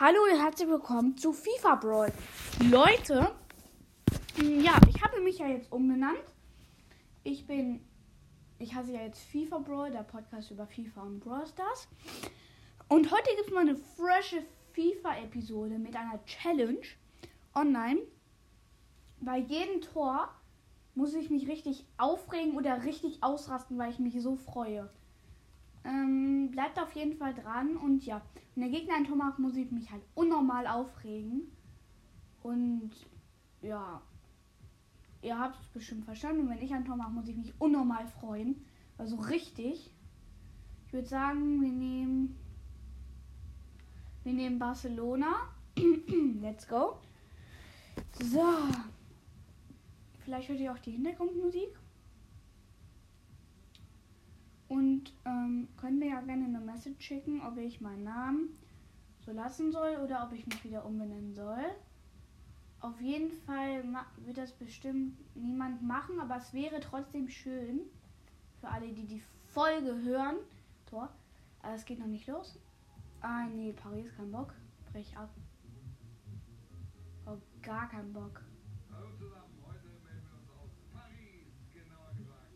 Hallo und herzlich willkommen zu FIFA Brawl. Leute, mm, ja, ich habe mich ja jetzt umbenannt. Ich bin, ich heiße ja jetzt FIFA Brawl, der Podcast über FIFA und Brawl Stars. Und heute gibt es mal eine frische FIFA-Episode mit einer Challenge online. Bei jedem Tor muss ich mich richtig aufregen oder richtig ausrasten, weil ich mich so freue. Ähm, bleibt auf jeden Fall dran und ja, wenn der Gegner ein Tor macht, muss ich mich halt unnormal aufregen. Und ja, ihr habt es bestimmt verstanden. Und wenn ich ein Tor mache, muss ich mich unnormal freuen. Also richtig. Ich würde sagen, wir nehmen. Wir nehmen Barcelona. Let's go. So. Vielleicht hört ihr auch die Hintergrundmusik. Und ähm, könnt mir ja gerne eine Message schicken, ob ich meinen Namen so lassen soll oder ob ich mich wieder umbenennen soll. Auf jeden Fall wird das bestimmt niemand machen, aber es wäre trotzdem schön für alle, die die Folge hören. Tor. Aber es geht noch nicht los. Ah, nee, Paris, kein Bock. Brech ab. Oh, gar kein Bock.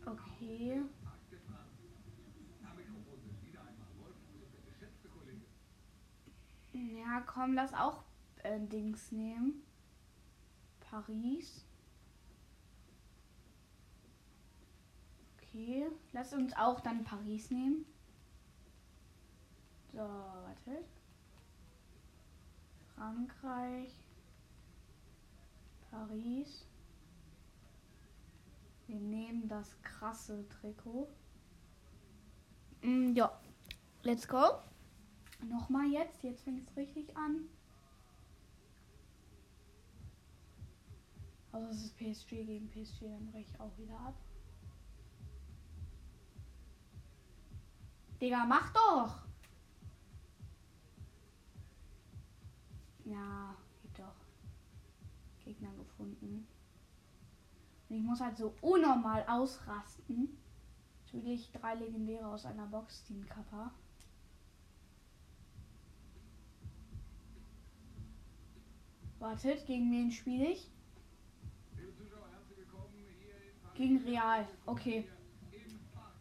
Okay. Ja, komm, lass auch äh, Dings nehmen. Paris. Okay, lass uns auch dann Paris nehmen. So, warte. Frankreich. Paris. Wir nehmen das krasse Trikot. Mm, ja, let's go. Nochmal jetzt. Jetzt fängt es richtig an. Also es ist PSG gegen PSG, dann breche ich auch wieder ab. Digga, mach doch! Ja, geht doch. Gegner gefunden. Und ich muss halt so unnormal ausrasten. Natürlich drei Legendäre aus einer Box, Team Kappa. Wartet, gegen wen spiele ich? Gegen Real. Okay.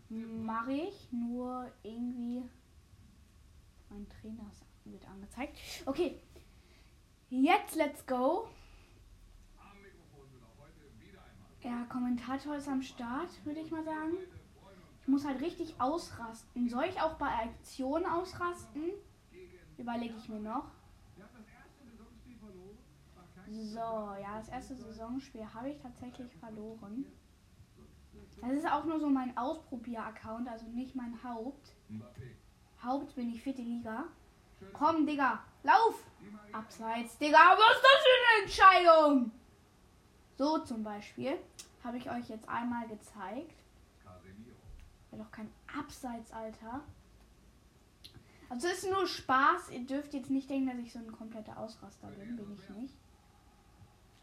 Mache ich. Nur irgendwie. Mein Trainer wird angezeigt. Okay. Jetzt let's go. Ja, Kommentator ist am Start, würde ich mal sagen. Ich muss halt richtig ausrasten. Soll ich auch bei Aktionen ausrasten? Überlege ich mir noch. So, ja, das erste Saisonspiel habe ich tatsächlich verloren. Das ist auch nur so mein Ausprobier-Account, also nicht mein Haupt. Haupt bin ich vierte Liga. Komm, Digga, lauf! Abseits, Digga, was ist das für eine Entscheidung? So zum Beispiel habe ich euch jetzt einmal gezeigt. Ja, doch kein Abseits, Alter. Also es ist nur Spaß. Ihr dürft jetzt nicht denken, dass ich so ein kompletter Ausraster bin. Bin ich nicht.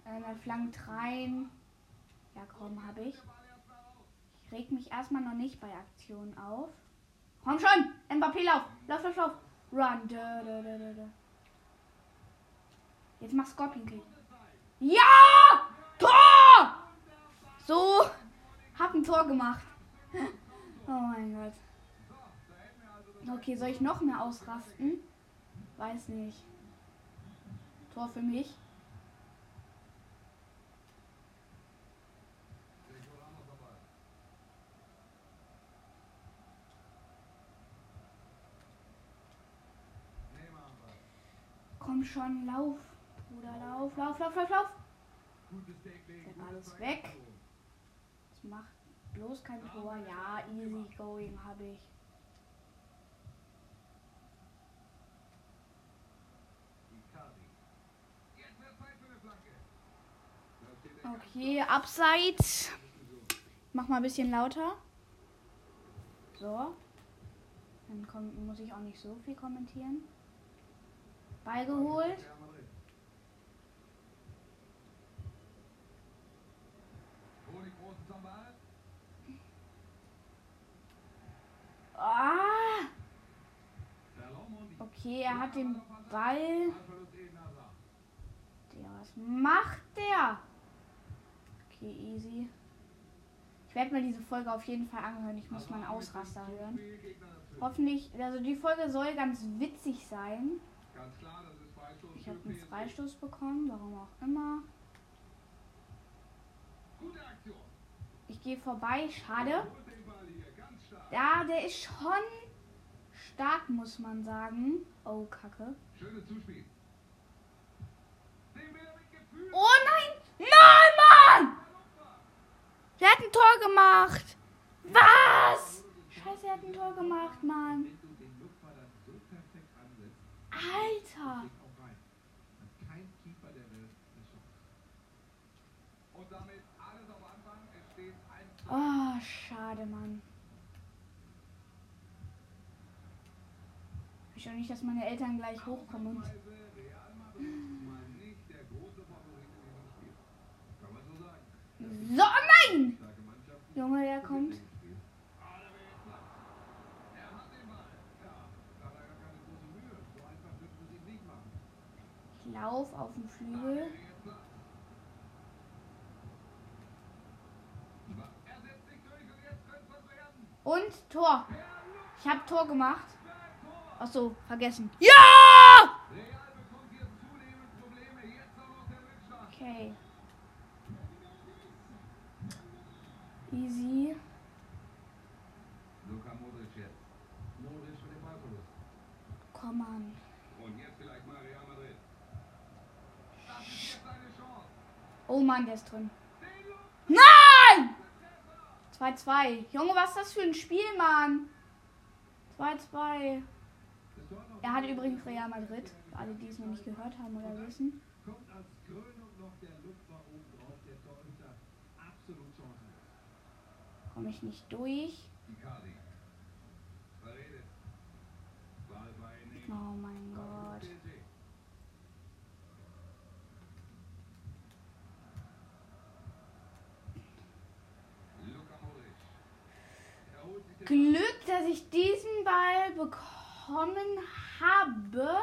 Äh, dann flankt rein. Ja, komm, habe ich. Ich reg mich erstmal noch nicht bei Aktionen auf. Komm schon! Mbappé, lauf! Lauf, lauf, lauf! Run! Da, da, da. Jetzt mach Scorpion Kick. Ja! Tor! So. Hab ein Tor gemacht. Oh mein Gott. Okay, soll ich noch mehr ausrasten? Weiß nicht. Tor für mich. Komm schon, lauf. Bruder, lauf, lauf, lauf, lauf, lauf. Dann alles weg. Das macht bloß kein Tor. Ja, easy going habe ich. Okay, abseits. Mach mal ein bisschen lauter. So. Dann muss ich auch nicht so viel kommentieren. Ball geholt. Ah! Okay, er hat den Ball. Was macht der? Okay, easy. Ich werde mir diese Folge auf jeden Fall anhören. Ich muss meinen Ausraster hören. Hoffentlich, also die Folge soll ganz witzig sein. Ich habe einen Freistoß bekommen, warum auch immer. Ich gehe vorbei, schade. Ja, der ist schon stark, muss man sagen. Oh, Kacke. Oh nein! Nein, Mann! Der hat ein Tor gemacht. Was? Scheiße, er hat ein Tor gemacht, Mann. Alter. Oh, schade, Mann. Ich will nicht, dass meine Eltern gleich hochkommen und. So, nein! Junge, der kommt. Lauf auf dem Flügel. Und Tor. Ich habe Tor gemacht. Ach so, vergessen. Ja! Okay. Easy. Komm an. Und jetzt vielleicht mal Real Madrid. Das ist jetzt eine Chance. Oh Mann, der ist drin. Nein! 2-2. Junge, was ist das für ein Spiel, Mann? 2-2. Das Tor noch Er hat übrigens Real Madrid. Für alle, die es noch nicht gehört haben oder wissen. kommt als Krönung noch der Lupfer oben drauf. Der Torhüter absolut chancenlos. Komme ich nicht durch. Oh mein Gott. PSG. Luka Modric. Er holt sich den Glück, dass ich diesen Ball bekommen habe.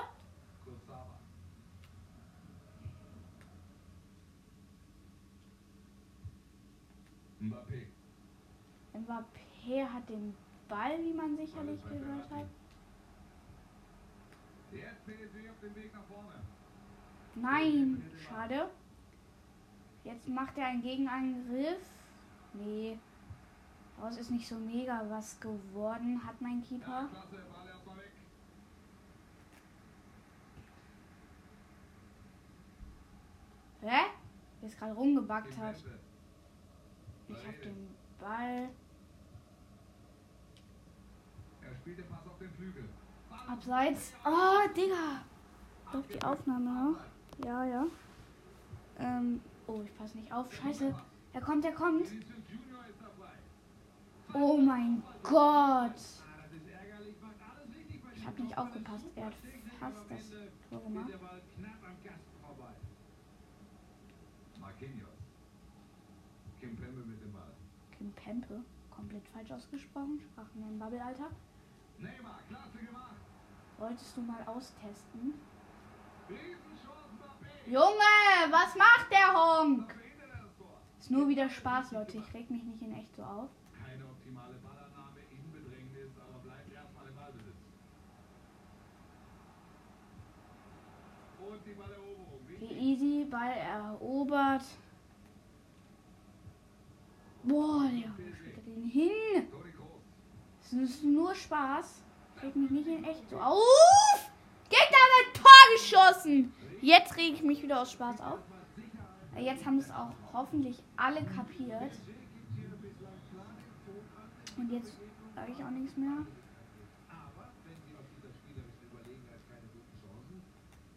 Mbappé. Mbappé hat den Ball, wie man sicherlich gehört hat. Jetzt PSG auf dem Weg nach vorne. Nein, schade. Jetzt macht er einen Gegenangriff. Nee. Daraus ist nicht so mega was geworden, hat mein Keeper. Hä? Der ist gerade rumgebackt hat. Ich hab den Ball. Er spielt den Pass auf den Flügel. Abseits. Oh, Digga. Läuft die Aufnahme noch? Ja, ja. Ähm. Oh, ich passe nicht auf. Scheiße. Er kommt, er kommt. Oh mein Gott. Ich habe nicht aufgepasst. Er hat fast das Tor gemacht. Marquinhos. Kimpembe mit dem Ball. Kim Pempe. Komplett falsch ausgesprochen. Sprachen wir im Bubble, Alter. Neymar, klasse gemacht. Wolltest du mal austesten? Junge, was macht der Honk? Ist nur wieder Spaß, Leute. Ich reg mich nicht in echt so auf. Okay, easy. Ball erobert. Boah, der er den hin? Es ist nur Spaß. Reg mich nicht in echt so auf. Gegner hat ein Tor geschossen. Jetzt reg ich mich wieder aus Spaß auf. Jetzt haben es auch hoffentlich alle kapiert. Und jetzt sage ich auch nichts mehr. Aber wenn Sie aus dieser spielerischen Überlegenheit keine guten Chancen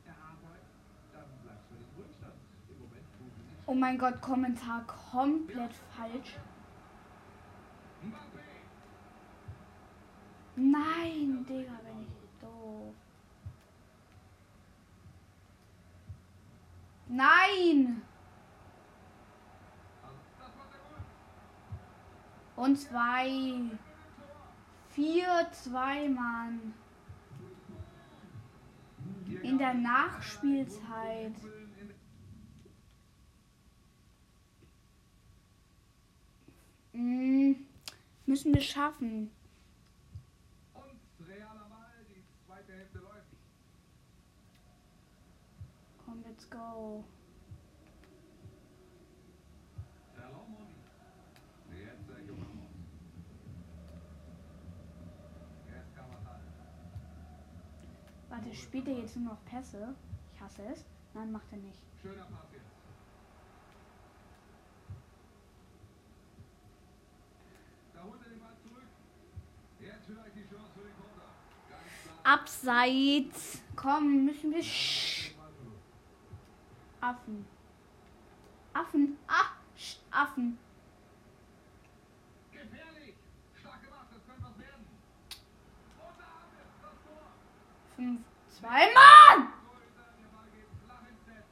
erarbeiten, dann bleibt es für den Rückstand. Im Moment tun Sie sich Oh mein Gott, Kommentar komplett falsch. Nein, Digga, bin ich doof. Nein! Und zwei. Vier, zwei, Mann. In der Nachspielzeit. Mm, müssen wir schaffen. Komm, let's go. Warte, spielt er jetzt nur noch Pässe? Ich hasse es. Nein, macht er nicht. Schöner Pass jetzt. Da holt er den Ball zurück. Jetzt vielleicht die Chance für den Konter. Ganz klar. Abseits. Komm, müssen wir. Sch. Affen. Affen. Ah, Sch Affen. Gefährlich. Stark gemacht, das könnte was werden. 5, 2, Mann! Torhüter, der Ball geht flach ins Netz.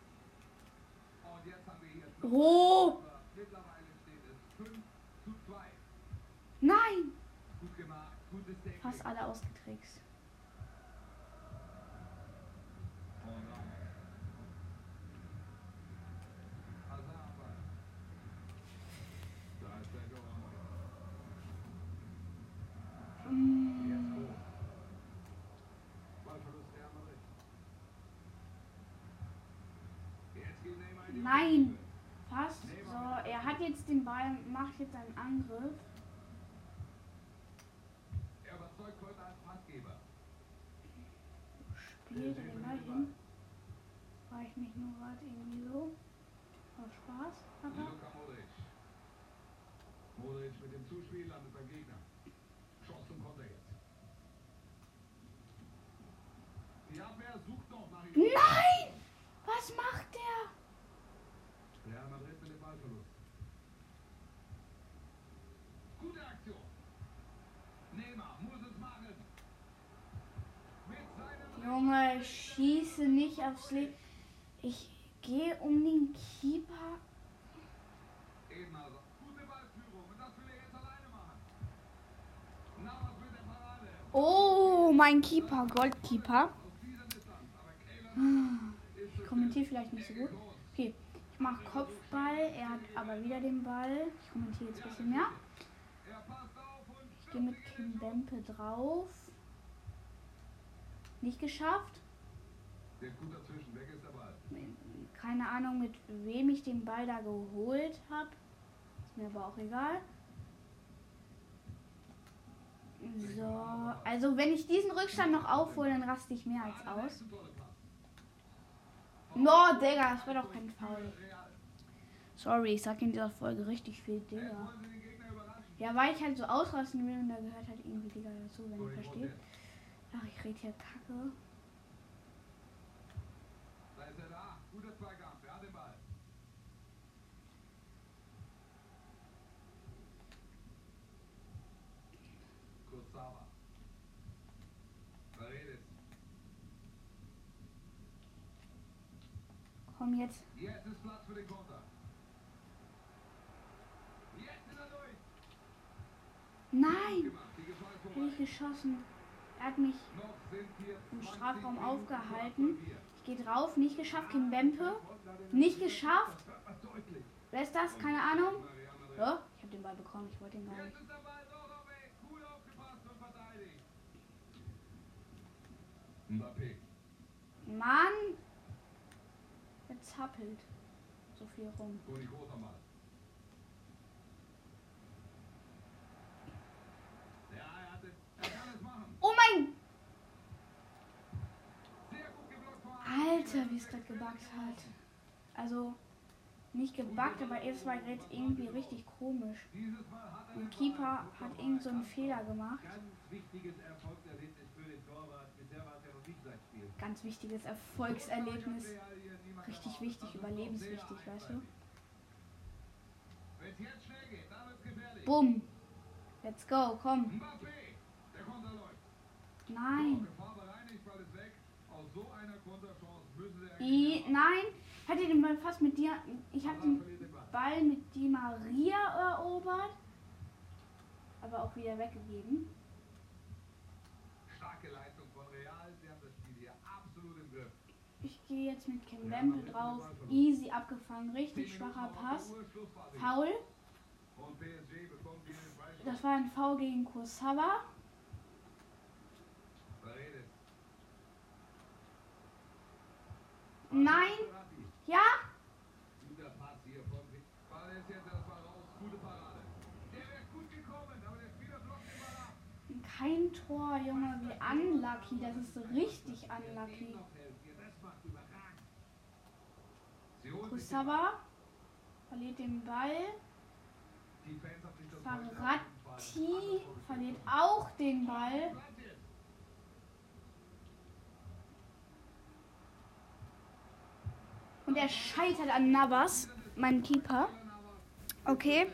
Und jetzt haben wir hier Oh! Mittlerweile steht es 5 zu 2. Nein! Gut gemacht, gutes Technik. Fast alle ausgetrickst. Und Ramos. Hazard am Ball. Da ist Sergio Ramos. Mm, Jetzt Groß. Ballverlust Real Madrid. Jetzt geht Neymar in die Nein. Fast. So, er hat jetzt den Ball, macht jetzt einen Angriff. Er überzeugt heute als Passgeber. Spielt den Ball hin. War ich mich nur gerade irgendwie so. Aus Spaß. Aber. Modric mit dem Zuspiel landet beim Gegner. Chance zum Konter jetzt. Die Abwehr sucht noch nach ihm. Nein! Was macht der? Real Madrid mit dem Ballverlust. Gute Aktion. Neymar muss es machen. Mit seinem Junge, ich schieße nicht aufs Leben. Ich gehe um den Keeper. Er. Oh, mein Keeper, Goldkeeper. Ich kommentiere vielleicht nicht so gut. Okay, ich mache Kopfball. Er hat aber wieder den Ball. Ich kommentiere jetzt ein bisschen mehr. Ich gehe mit Kim Bempe drauf. Nicht geschafft. Keine Ahnung, mit wem ich den Ball da geholt habe. Ist mir aber auch egal. So, also wenn ich diesen Rückstand noch aufhole, dann raste ich mehr als aus. No, Digga, das war doch kein Foul. Sorry, ich sag in dieser Folge richtig viel Digga. Ja, weil ich halt so ausrasten will und da gehört halt irgendwie Digga dazu, wenn ihr versteht. Ach, ich rede hier Kacke. Da ist er da. Guter Zweikampf. Er hat den Ball. Kurzawa. Paredes. Komm jetzt. Jetzt ist Platz für den Konter. Jetzt ist er durch. Nein! Vorbei. ich geschossen. Er hat mich im 20 Strafraum aufgehalten. Ich gehe drauf, nicht geschafft, Kim Bempe. Nicht geschafft. Wer ist das? Keine Ahnung. Ja, ich habe den Ball bekommen, ich wollte den gar nicht. ist der Ball doch noch weg. Gut aufgepasst und verteidigt. Mbappé. Mann! Er zappelt so viel rum. Oh mein! Alter, wie es gerade gebackt hat. Also, nicht gebackt, aber es war jetzt irgendwie richtig komisch. Den Keeper hat irgend so einen Fehler gemacht. Ganz wichtiges Erfolgserlebnis für den Torwart. Bisher war Ganz wichtiges Erfolgserlebnis. Richtig wichtig, überlebenswichtig, weißt du? Bumm! Let's go, komm. Nein! I, nein! Hat ihr den Ball fast mit dir. Ich habe den Ball. Ball mit Di Maria erobert. Aber auch wieder weggegeben. Starke Leistung von Real. Sie haben das Spiel hier absolut im Griff. Gehe jetzt mit Kim Wempel drauf. Easy abgefangen. Richtig schwacher Pass. Foul. Hier. Das war ein Foul gegen. Paredes. Nein. Ja. Hier. Kein Tor, Junge. Wie unlucky. Das ist richtig unlucky. Noch helfen hier, das macht überragend. Kursawa verliert den Ball. Verratti verliert auch den Ball. Und er scheitert an Navas, mein Keeper. Okay.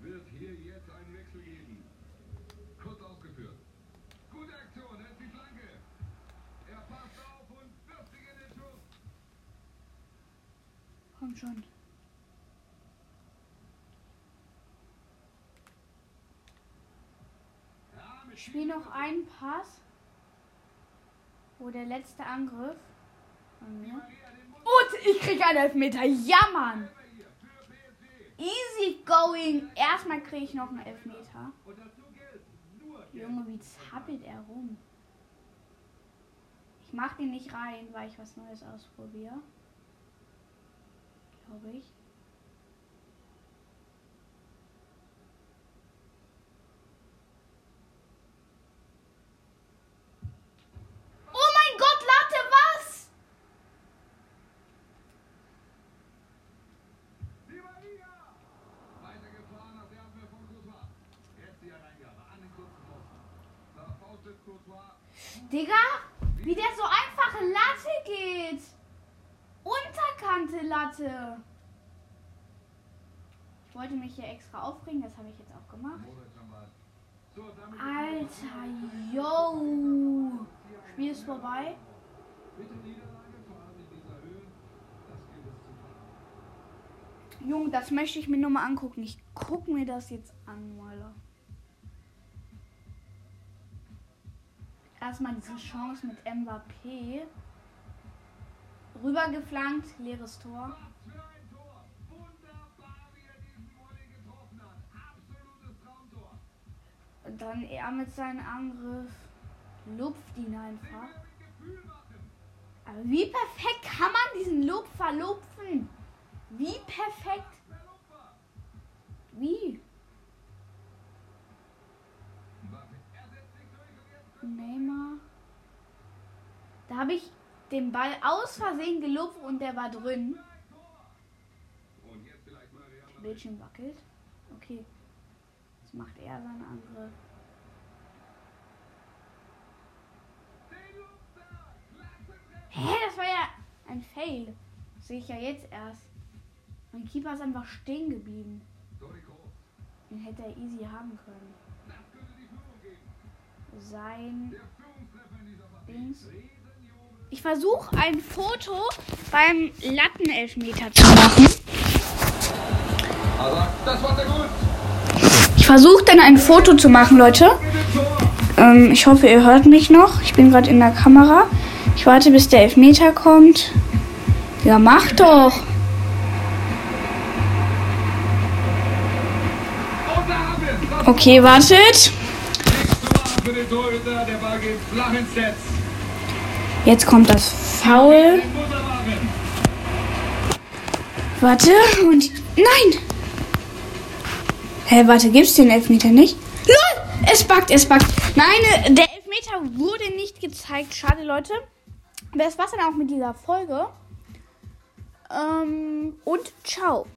Wird hier jetzt einen Wechsel geben. Kurz ausgeführt. Gute Aktion, er ist die Flanke. Er passt auf und wirft sich in den Schuss. Komm schon. Ja, mit Spiel noch einen Pass. Wo der letzte Angriff. Und ich krieg einen Elfmeter. Ja, Mann. Easy going. Erstmal kriege ich noch einen Elfmeter. Junge, wie zappelt er rum? Ich mach den nicht rein, weil ich was Neues ausprobiere. Glaube ich. Oh mein Gott, Latte, was? Digga, wie der so einfach Latte geht. Unterkante Latte. Ich wollte mich hier extra aufregen, das habe ich jetzt auch gemacht. Alter, yo. Spiel ist vorbei. Junge, das möchte ich mir nur mal angucken. Ich guck mir das jetzt an, Alter. Erstmal diese Chance mit Mbappé. Rübergeflankt, leeres Tor. Und dann er mit seinem Angriff lupft ihn einfach. er. Aber wie perfekt kann man diesen Loop verlupfen? Wie perfekt? Per Lupfer. Wie? Neymar. Da habe ich den Ball aus Versehen gelupft und der war drin. Bildschirm wackelt. Okay. Jetzt macht er seinen Angriff. Hä, das war ja ein Fail. Das sehe ich ja jetzt erst. Mein Keeper ist einfach stehen geblieben. Den hätte er easy haben können. Das. Sein. Dings. Ich versuche ein Foto beim Lattenelfmeter zu machen. Gut. Ich versuche dann ein Foto zu machen, Leute. Ähm, ich hoffe, ihr hört mich noch. Ich bin gerade in der Kamera. Ich warte, bis der Elfmeter kommt. Ja, mach doch. Okay, wartet. Der Ball geht flach ins Netz. Jetzt kommt das Foul. Warte. Und. Nein! Hä, warte, gibt's den Elfmeter nicht? LOL! Es backt, es backt. Nein, äh, der Elfmeter wurde nicht gezeigt. Schade, Leute. Das war's dann auch mit dieser Folge. Ähm, und ciao.